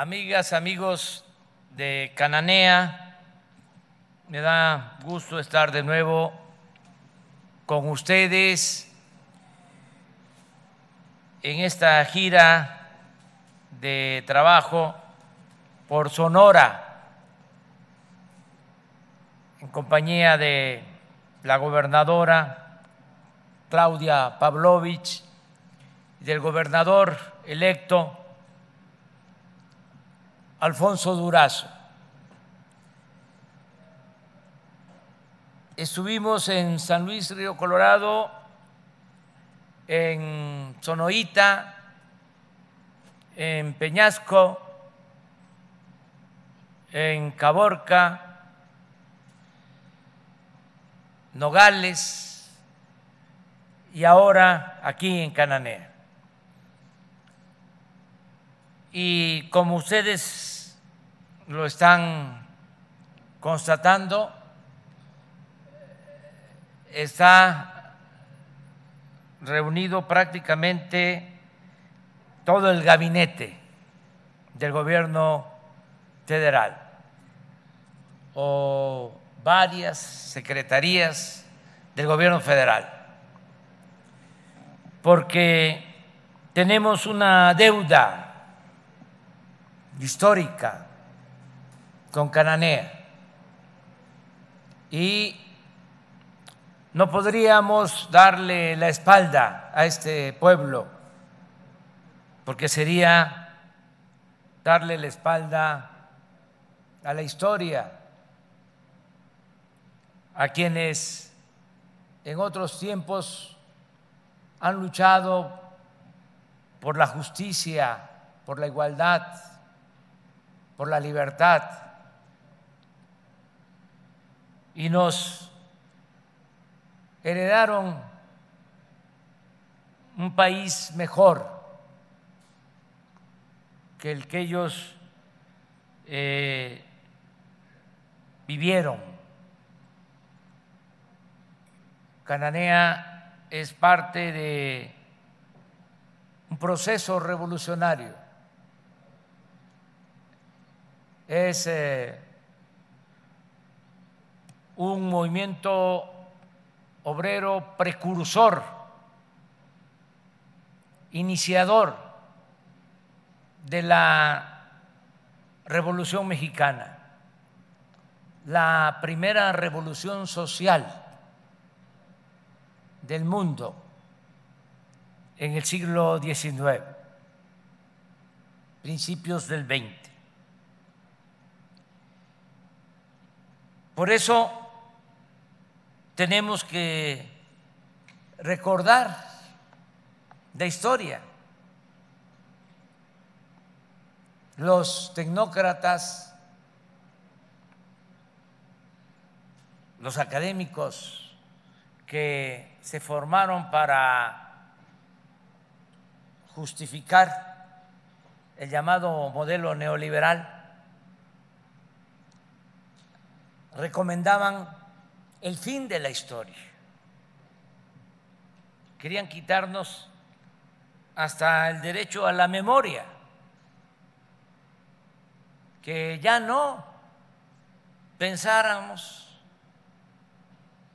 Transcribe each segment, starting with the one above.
amigas, amigos de Cananea, me da gusto estar de nuevo con ustedes en esta gira de trabajo por Sonora, en compañía de la gobernadora Claudia Pavlovich y del gobernador electo Alfonso Durazo. Estuvimos en San Luis Río Colorado, en Sonoita, en Peñasco, en Caborca, Nogales y ahora aquí en Cananea. Y como ustedes lo están constatando, está reunido prácticamente todo el gabinete del gobierno federal o varias secretarías del gobierno federal, porque tenemos una deuda histórica con Cananea. Y no podríamos darle la espalda a este pueblo, porque sería darle la espalda a la historia, a quienes en otros tiempos han luchado por la justicia, por la igualdad, por la libertad y nos heredaron un país mejor que el que ellos eh, vivieron. Cananea es parte de un proceso revolucionario es eh, un movimiento obrero precursor, iniciador de la Revolución Mexicana, la primera revolución social del mundo en el siglo XIX, principios del XX. Por eso tenemos que recordar la historia. Los tecnócratas, los académicos que se formaron para justificar el llamado modelo neoliberal, recomendaban el fin de la historia. Querían quitarnos hasta el derecho a la memoria, que ya no pensáramos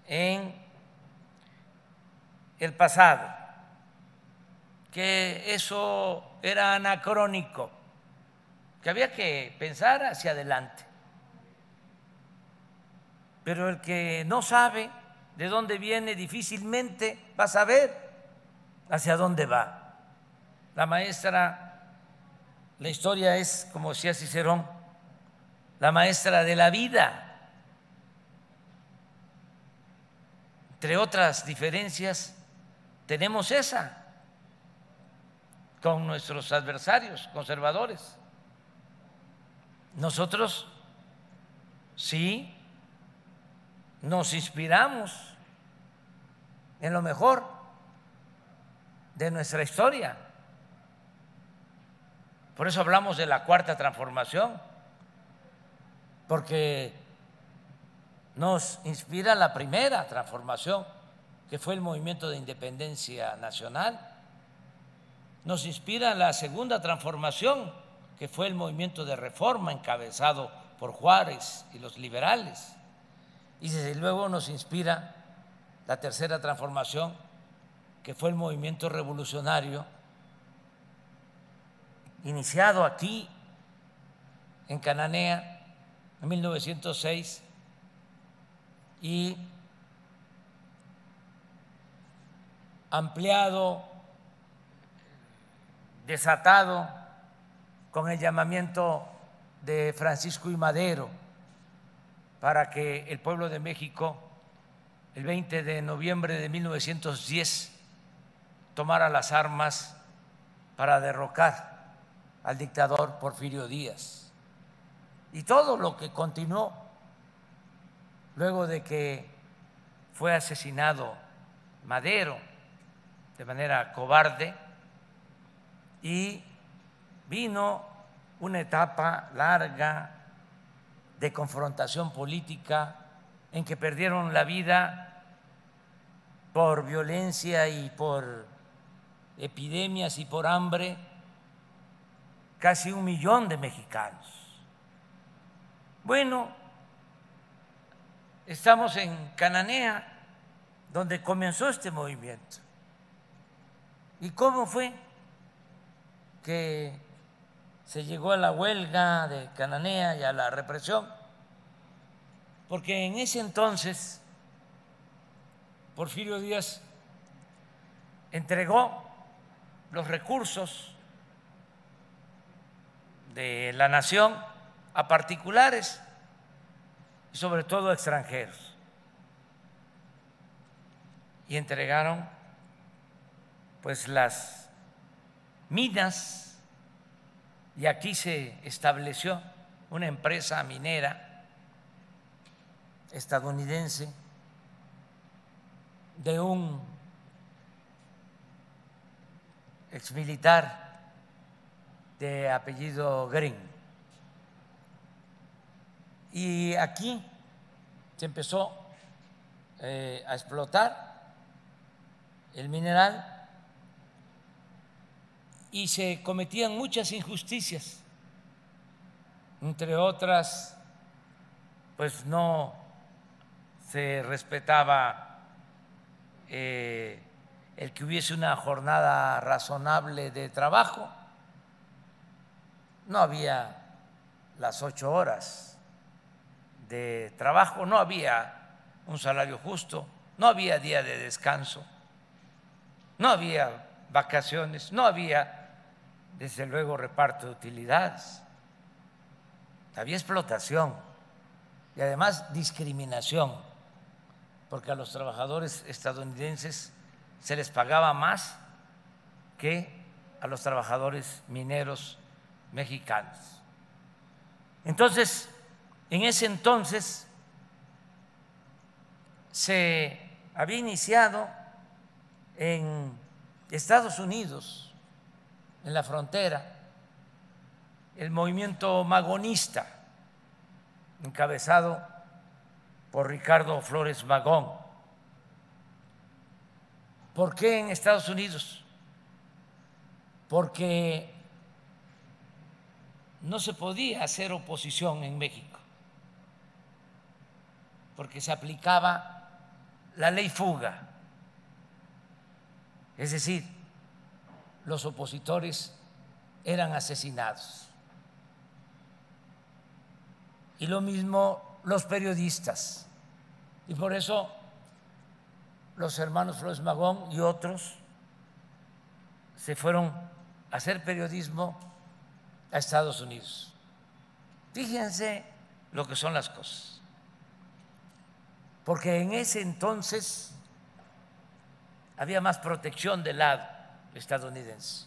en el pasado, que eso era anacrónico, que había que pensar hacia adelante. Pero el que no sabe de dónde viene difícilmente va a saber hacia dónde va. La maestra, la historia es, como decía Cicerón, la maestra de la vida. Entre otras diferencias, tenemos esa con nuestros adversarios conservadores. Nosotros sí nos inspiramos en lo mejor de nuestra historia. Por eso hablamos de la cuarta transformación, porque nos inspira la primera transformación, que fue el movimiento de independencia nacional, nos inspira la segunda transformación, que fue el movimiento de reforma encabezado por Juárez y los liberales. Y desde luego nos inspira la tercera transformación, que fue el movimiento revolucionario iniciado aquí en Cananea en 1906 y ampliado, desatado con el llamamiento de Francisco y Madero para que el pueblo de México el 20 de noviembre de 1910 tomara las armas para derrocar al dictador Porfirio Díaz. Y todo lo que continuó luego de que fue asesinado Madero de manera cobarde y vino una etapa larga de confrontación política en que perdieron la vida por violencia y por epidemias y por hambre casi un millón de mexicanos. Bueno, estamos en Cananea, donde comenzó este movimiento. ¿Y cómo fue que se llegó a la huelga de Cananea y a la represión? Porque en ese entonces Porfirio Díaz entregó los recursos de la nación a particulares y sobre todo a extranjeros. Y entregaron pues las minas y aquí se estableció una empresa minera estadounidense de un exmilitar de apellido Green. Y aquí se empezó eh, a explotar el mineral y se cometían muchas injusticias, entre otras, pues no se respetaba eh, el que hubiese una jornada razonable de trabajo, no había las ocho horas de trabajo, no había un salario justo, no había día de descanso, no había vacaciones, no había desde luego reparto de utilidades, había explotación y además discriminación, porque a los trabajadores estadounidenses se les pagaba más que a los trabajadores mineros mexicanos. Entonces, en ese entonces se había iniciado en Estados Unidos, en la frontera, el movimiento magonista, encabezado por Ricardo Flores Magón. ¿Por qué en Estados Unidos? Porque no se podía hacer oposición en México, porque se aplicaba la ley fuga, es decir, los opositores eran asesinados. Y lo mismo los periodistas. Y por eso los hermanos Flores Magón y otros se fueron a hacer periodismo a Estados Unidos. Fíjense lo que son las cosas. Porque en ese entonces había más protección del lado estadounidense,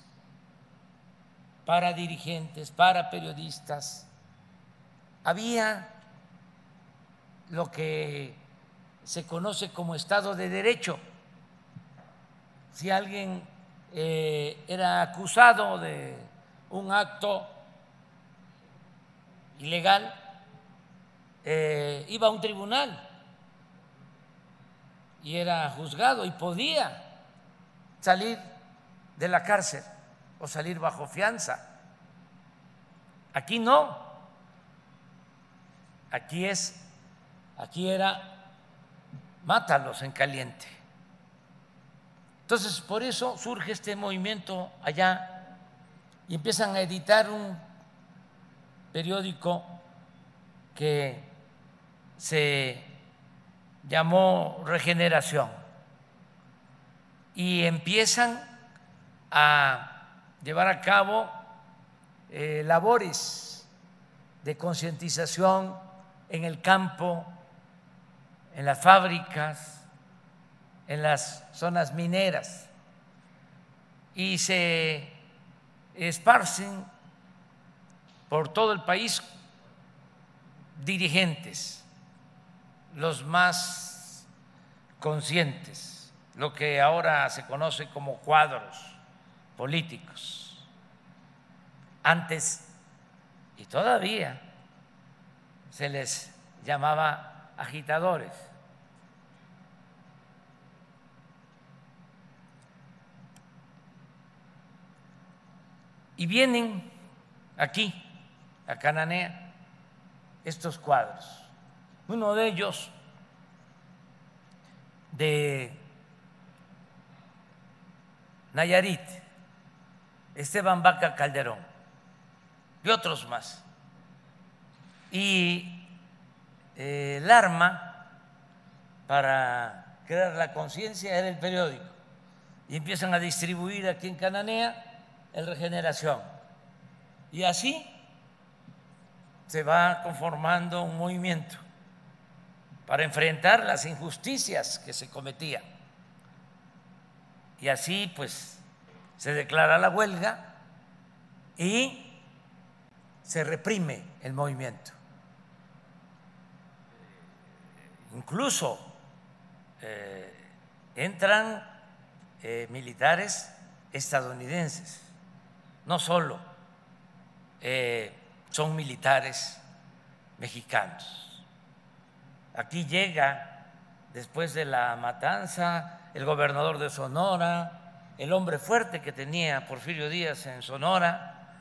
para dirigentes, para periodistas. Había lo que se conoce como Estado de Derecho. Si alguien eh, era acusado de un acto ilegal, eh, iba a un tribunal y era juzgado y podía salir de la cárcel o salir bajo fianza. Aquí no. Aquí es, aquí era mátalos en caliente. Entonces, por eso surge este movimiento allá y empiezan a editar un periódico que se llamó Regeneración y empiezan a llevar a cabo eh, labores de concientización en el campo, en las fábricas, en las zonas mineras. Y se esparcen por todo el país dirigentes, los más conscientes, lo que ahora se conoce como cuadros políticos. Antes y todavía se les llamaba agitadores. Y vienen aquí, a Cananea, estos cuadros. Uno de ellos de Nayarit, Esteban Vaca Calderón y otros más. Y eh, el arma para crear la conciencia era el periódico. Y empiezan a distribuir aquí en Cananea el Regeneración. Y así se va conformando un movimiento para enfrentar las injusticias que se cometían. Y así pues se declara la huelga y se reprime el movimiento. Incluso eh, entran eh, militares estadounidenses, no solo eh, son militares mexicanos. Aquí llega, después de la matanza, el gobernador de Sonora, el hombre fuerte que tenía Porfirio Díaz en Sonora,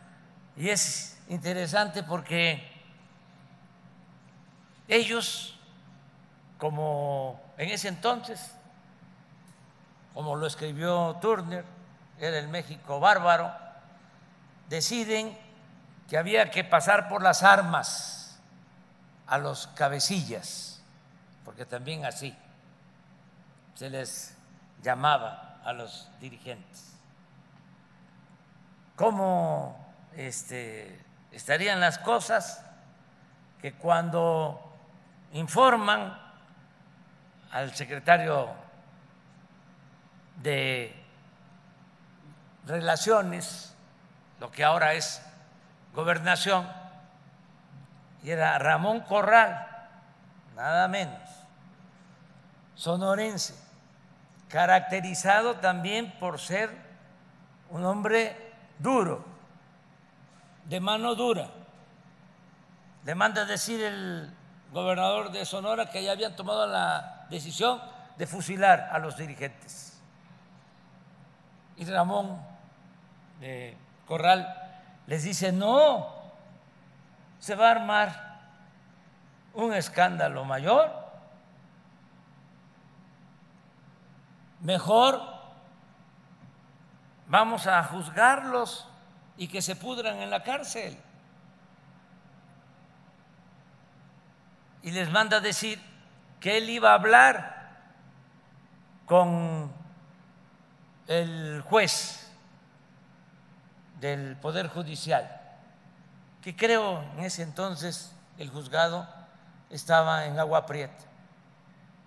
y es interesante porque ellos, como en ese entonces, como lo escribió Turner, era el México bárbaro, deciden que había que pasar por las armas a los cabecillas, porque también así se les llamaba a los dirigentes. ¿Cómo este, estarían las cosas? Que cuando informan al secretario de Relaciones, lo que ahora es gobernación, y era Ramón Corral, nada menos, sonorense, caracterizado también por ser un hombre duro, de mano dura. Le manda decir el gobernador de Sonora que ya habían tomado la decisión de fusilar a los dirigentes. Y Ramón eh, Corral les dice, no, se va a armar un escándalo mayor. Mejor vamos a juzgarlos y que se pudran en la cárcel. Y les manda a decir que él iba a hablar con el juez del Poder Judicial, que creo en ese entonces el juzgado estaba en Agua Prieta.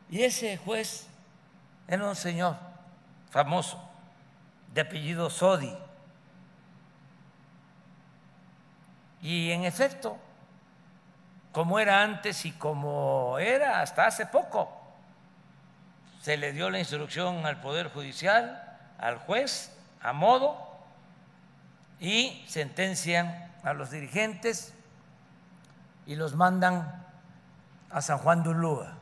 Y ese juez era un señor famoso, de apellido Sodi. Y en efecto, como era antes y como era hasta hace poco, se le dio la instrucción al Poder Judicial, al juez, a modo y sentencian a los dirigentes y los mandan a San Juan de Ulúa,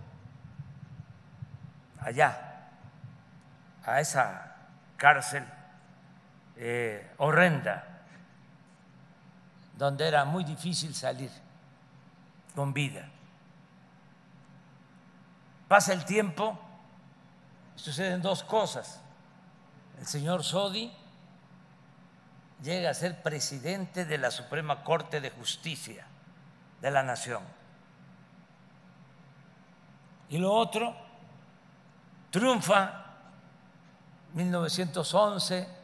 allá, a esa cárcel eh, horrenda donde era muy difícil salir con vida. Pasa el tiempo, suceden dos cosas. El señor Sodi llega a ser presidente de la Suprema Corte de Justicia de la Nación. Y lo otro, triunfa 1911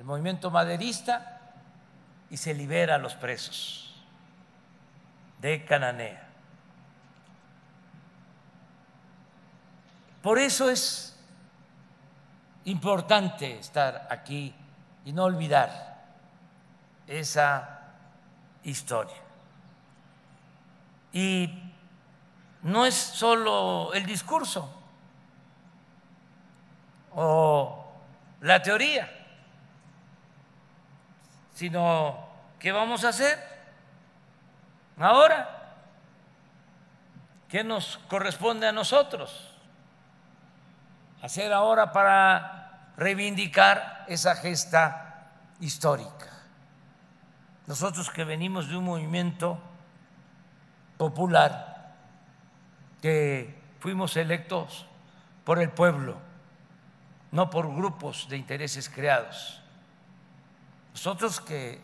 el movimiento maderista y se libera a los presos de Cananea. Por eso es importante estar aquí y no olvidar esa historia. Y no es solo el discurso o la teoría, sino ¿qué vamos a hacer ahora? ¿Qué nos corresponde a nosotros? Hacer ahora para reivindicar esa gesta histórica. Nosotros que venimos de un movimiento popular, que fuimos electos por el pueblo, no por grupos de intereses creados. Nosotros que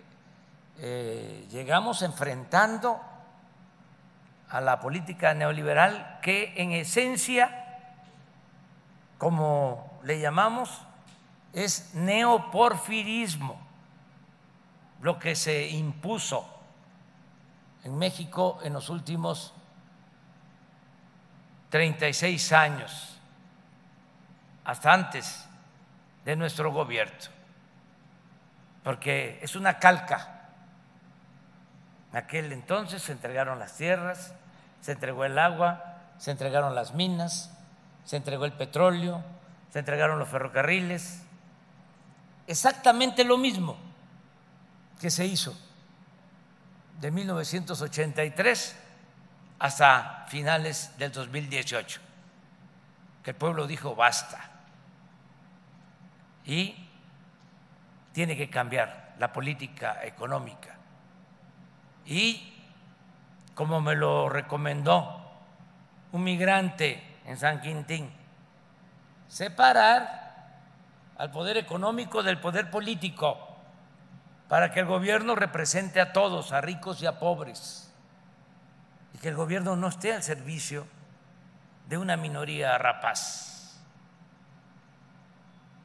eh, llegamos enfrentando a la política neoliberal que en esencia, como le llamamos, es neoporfirismo, lo que se impuso en México en los últimos 36 años, hasta antes de nuestro gobierno, porque es una calca. En aquel entonces se entregaron las tierras, se entregó el agua, se entregaron las minas, se entregó el petróleo, se entregaron los ferrocarriles, exactamente lo mismo que se hizo de 1983 hasta finales del 2018, que el pueblo dijo basta y tiene que cambiar la política económica. Y como me lo recomendó un migrante en San Quintín, separar al poder económico del poder político para que el gobierno represente a todos, a ricos y a pobres, y que el gobierno no esté al servicio de una minoría rapaz,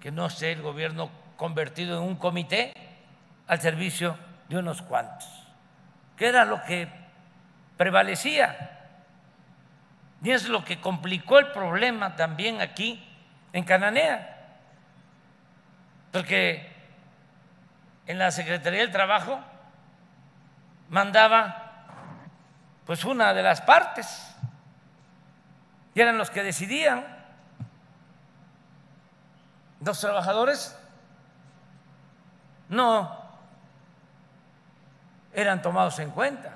que no esté el gobierno convertido en un comité al servicio de unos cuantos, que era lo que prevalecía. Y es lo que complicó el problema también aquí en Cananea porque en la Secretaría del Trabajo mandaba pues una de las partes y eran los que decidían. Los trabajadores no eran tomados en cuenta.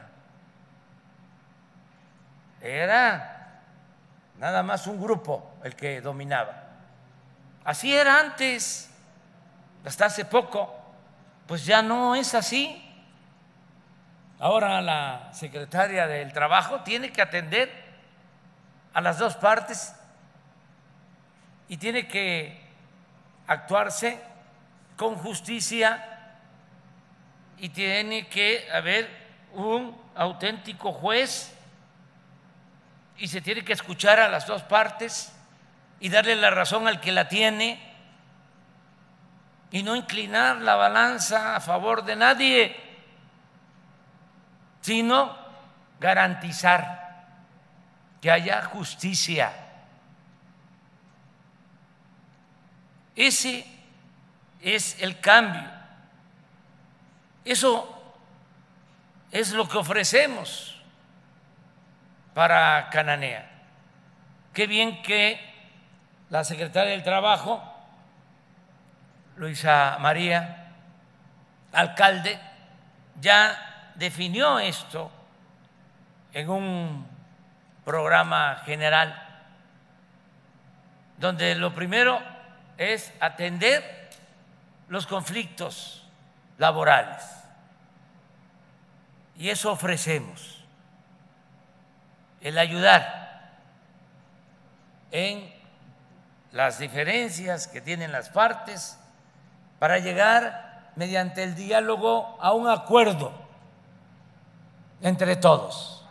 Era nada más un grupo el que dominaba. Así era antes hasta hace poco, pues ya no es así. Ahora la secretaria del Trabajo tiene que atender a las dos partes y tiene que actuarse con justicia y tiene que haber un auténtico juez y se tiene que escuchar a las dos partes y darle la razón al que la tiene y no inclinar la balanza a favor de nadie, sino garantizar que haya justicia. Ese es el cambio. Eso es lo que ofrecemos para Cananea. Qué bien que la secretaria del Trabajo Luisa María, alcalde, ya definió esto en un programa general, donde lo primero es atender los conflictos laborales Y eso ofrecemos, el ayudar en las diferencias que tienen las partes para llegar mediante el diálogo a un acuerdo entre todos.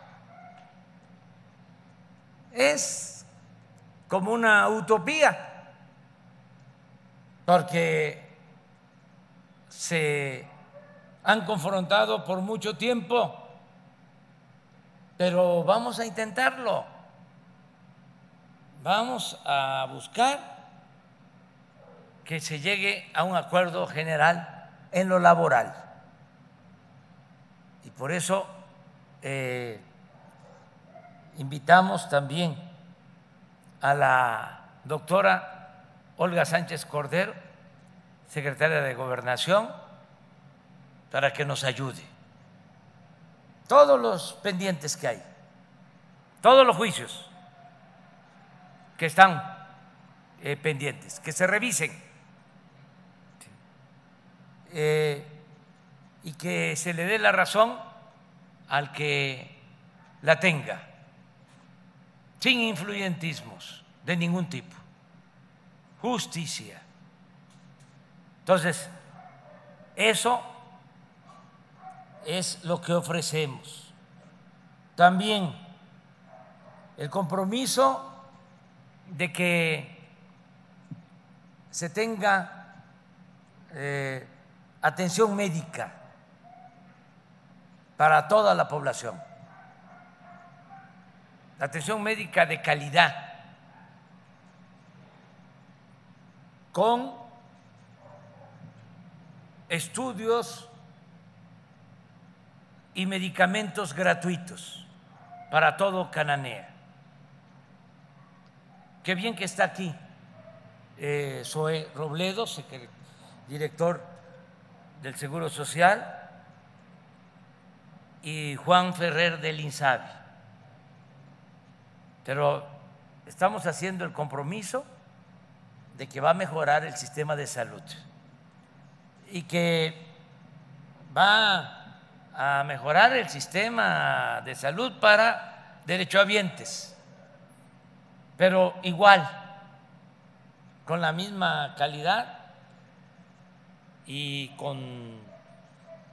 Es como una utopía, porque se han confrontado por mucho tiempo, pero vamos a intentarlo. Vamos a buscar que se llegue a un acuerdo general en lo laboral. Y por eso eh, invitamos también a la doctora Olga Sánchez Cordero, secretaria de Gobernación, para que nos ayude. Todos los pendientes que hay, todos los juicios que están eh, pendientes, que se revisen eh, y que se le dé la razón al que la tenga, sin influyentismos de ningún tipo, justicia. Entonces, eso es lo que ofrecemos. También el compromiso de que se tenga eh, atención médica para toda la población, atención médica de calidad, con estudios y medicamentos gratuitos para todo Cananea. Qué bien que está aquí eh, Zoe Robledo, director del Seguro Social, y Juan Ferrer del INSABI. Pero estamos haciendo el compromiso de que va a mejorar el sistema de salud y que va a mejorar el sistema de salud para derechohabientes pero igual, con la misma calidad y con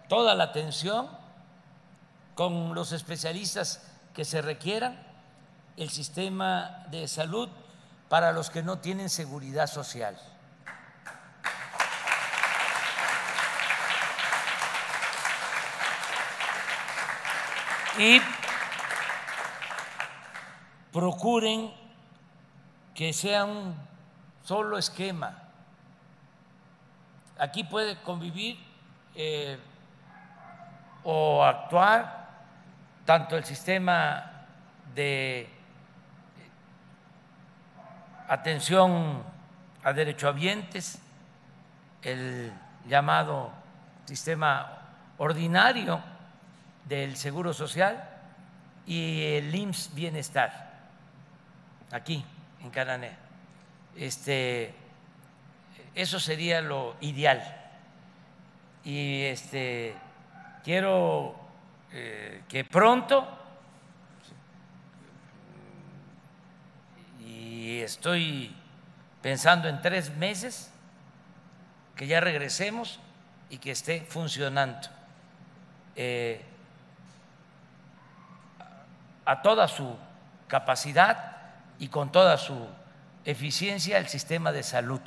toda la atención, con los especialistas que se requieran, el sistema de salud para los que no tienen seguridad social. Y procuren que sea un solo esquema. Aquí puede convivir eh, o actuar tanto el sistema de atención a derechohabientes, el llamado sistema ordinario del Seguro Social y el IMSS Bienestar, aquí en Canané. Este, eso sería lo ideal. Y este, quiero eh, que pronto, estoy pensando en tres meses, que ya regresemos y que esté funcionando eh, a toda su capacidad y con toda su eficiencia el sistema de salud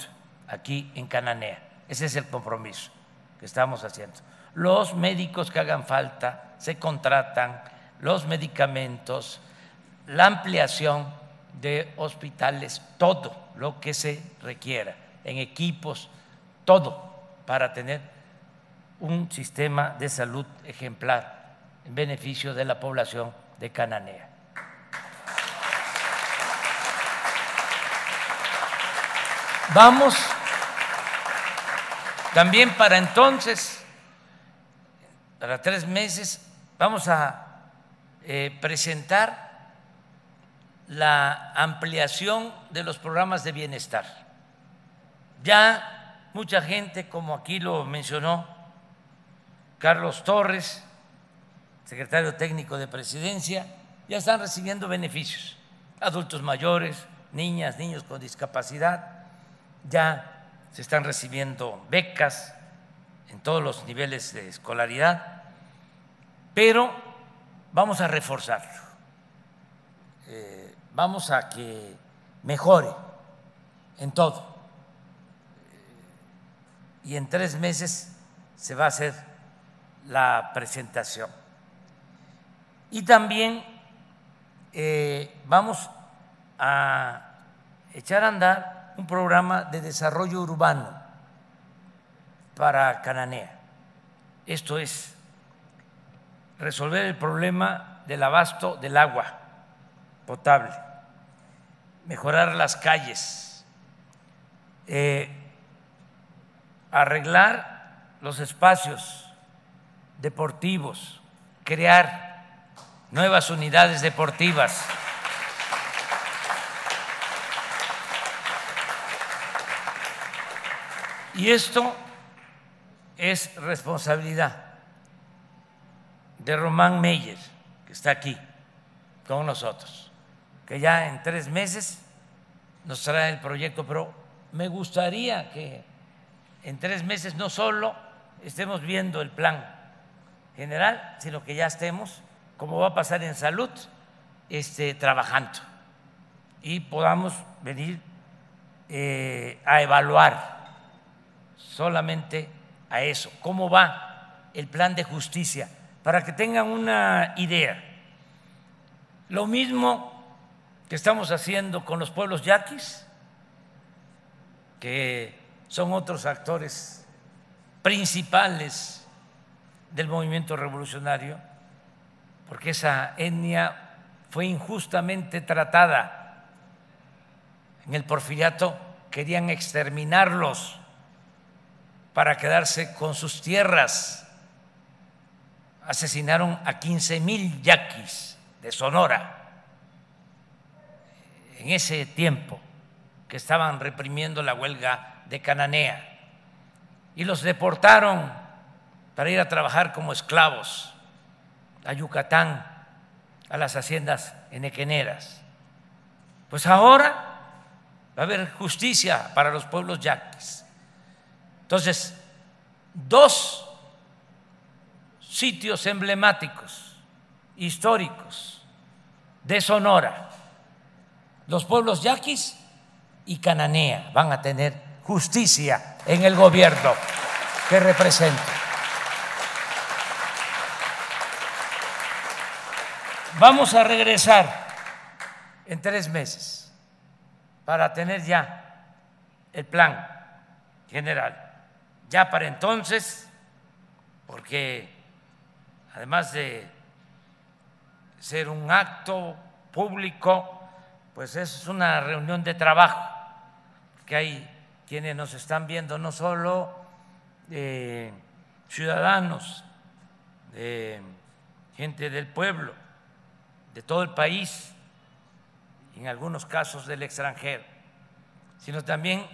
aquí en Cananea. Ese es el compromiso que estamos haciendo. Los médicos que hagan falta se contratan, los medicamentos, la ampliación de hospitales, todo lo que se requiera, en equipos, todo para tener un sistema de salud ejemplar en beneficio de la población de Cananea. Vamos también para entonces, para tres meses, vamos a eh, presentar la ampliación de los programas de bienestar. Ya mucha gente, como aquí lo mencionó Carlos Torres, secretario técnico de presidencia, ya están recibiendo beneficios. Adultos mayores, niñas, niños con discapacidad, ya se están recibiendo becas en todos los niveles de escolaridad, pero vamos a reforzarlo, eh, vamos a que mejore en todo. Y en tres meses se va a hacer la presentación. Y también eh, vamos a echar a andar un programa de desarrollo urbano para Cananea. Esto es resolver el problema del abasto del agua potable, mejorar las calles, eh, arreglar los espacios deportivos, crear nuevas unidades deportivas. Y esto es responsabilidad de Román Meyer, que está aquí con nosotros, que ya en tres meses nos trae el proyecto, pero me gustaría que en tres meses no solo estemos viendo el plan general, sino que ya estemos, como va a pasar en salud, este, trabajando y podamos venir eh, a evaluar solamente a eso, cómo va el plan de justicia, para que tengan una idea. Lo mismo que estamos haciendo con los pueblos yaquis, que son otros actores principales del movimiento revolucionario, porque esa etnia fue injustamente tratada. En el porfiriato querían exterminarlos para quedarse con sus tierras. Asesinaron a 15 mil yaquis de Sonora en ese tiempo que estaban reprimiendo la huelga de Cananea y los deportaron para ir a trabajar como esclavos a Yucatán, a las haciendas enequeneras. Pues ahora va a haber justicia para los pueblos yaquis. Entonces, dos sitios emblemáticos, históricos, de Sonora, los pueblos yaquis y Cananea van a tener justicia en el gobierno que representa. Vamos a regresar en tres meses para tener ya el plan general. Ya para entonces, porque además de ser un acto público, pues es una reunión de trabajo, que hay quienes nos están viendo, no solo eh, ciudadanos, gente del pueblo, de todo el país, en algunos casos del extranjero, sino también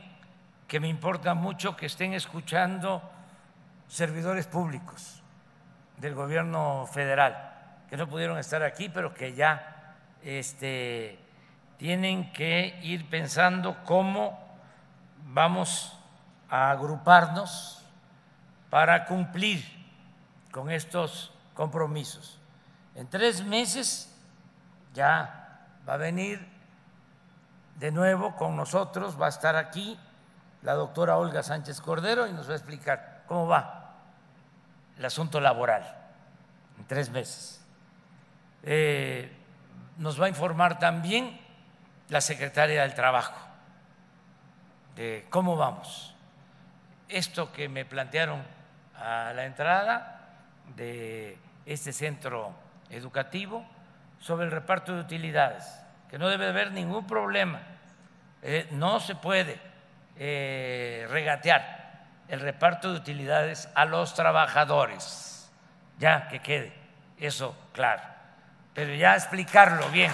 que me importa mucho que estén escuchando servidores públicos del gobierno federal, que no pudieron estar aquí, pero que ya este, tienen que ir pensando cómo vamos a agruparnos para cumplir con estos compromisos. En tres meses ya va a venir de nuevo con nosotros, va a estar aquí la doctora Olga Sánchez Cordero y nos va a explicar cómo va el asunto laboral en tres meses. Eh, nos va a informar también la secretaria del Trabajo de cómo vamos. Esto que me plantearon a la entrada de este centro educativo, sobre el reparto de utilidades, que no debe haber ningún problema. Eh, no se puede eh, regatear el reparto de utilidades a los trabajadores. Ya que quede eso claro. Pero ya explicarlo bien.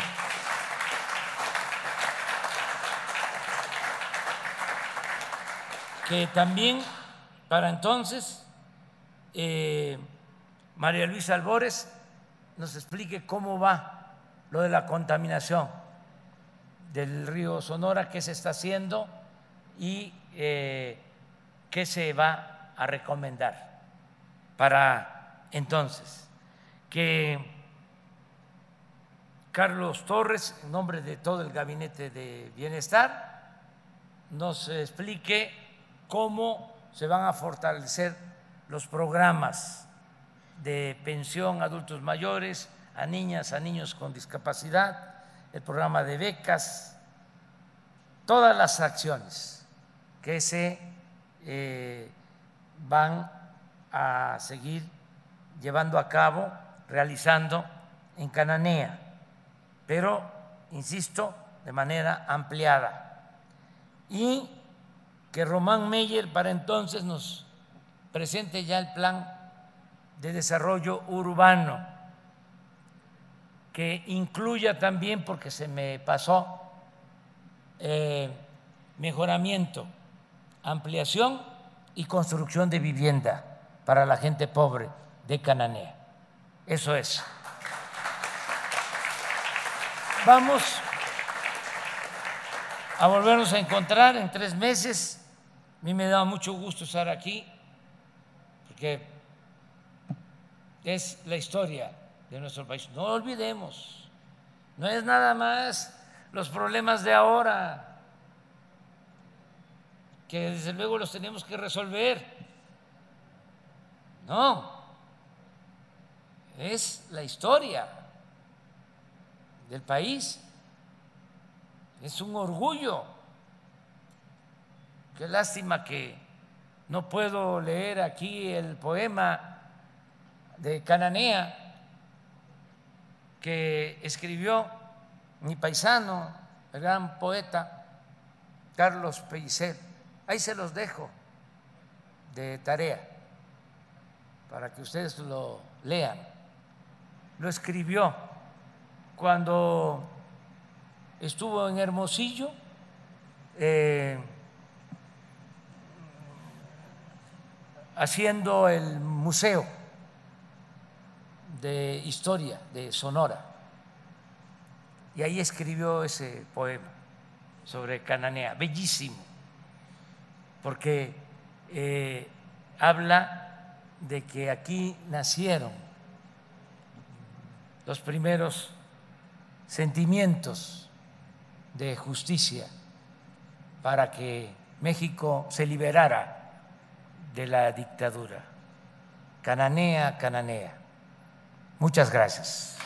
Que también para entonces eh, María Luisa Albores nos explique cómo va lo de la contaminación del río Sonora, qué se está haciendo y eh, qué se va a recomendar para entonces. Que Carlos Torres, en nombre de todo el Gabinete de Bienestar, nos explique cómo se van a fortalecer los programas de pensión a adultos mayores, a niñas, a niños con discapacidad, el programa de becas, todas las acciones que se eh, van a seguir llevando a cabo, realizando en Cananea, pero, insisto, de manera ampliada. Y que Román Meyer para entonces nos presente ya el plan de desarrollo urbano, que incluya también, porque se me pasó, eh, mejoramiento, ampliación y construcción de vivienda para la gente pobre de Cananea. Eso es. Vamos a volvernos a encontrar en tres meses. A mí me da mucho gusto estar aquí, porque es la historia de nuestro país. No olvidemos, no es nada más los problemas de ahora, que desde luego los tenemos que resolver. No, es la historia del país. Es un orgullo. Qué lástima que no puedo leer aquí el poema de Cananea que escribió mi paisano, el gran poeta Carlos Pellicer. Ahí se los dejo de tarea para que ustedes lo lean. Lo escribió cuando estuvo en Hermosillo. Eh, haciendo el museo de historia de Sonora. Y ahí escribió ese poema sobre Cananea, bellísimo, porque eh, habla de que aquí nacieron los primeros sentimientos de justicia para que México se liberara de la dictadura. Cananea, cananea. Muchas gracias.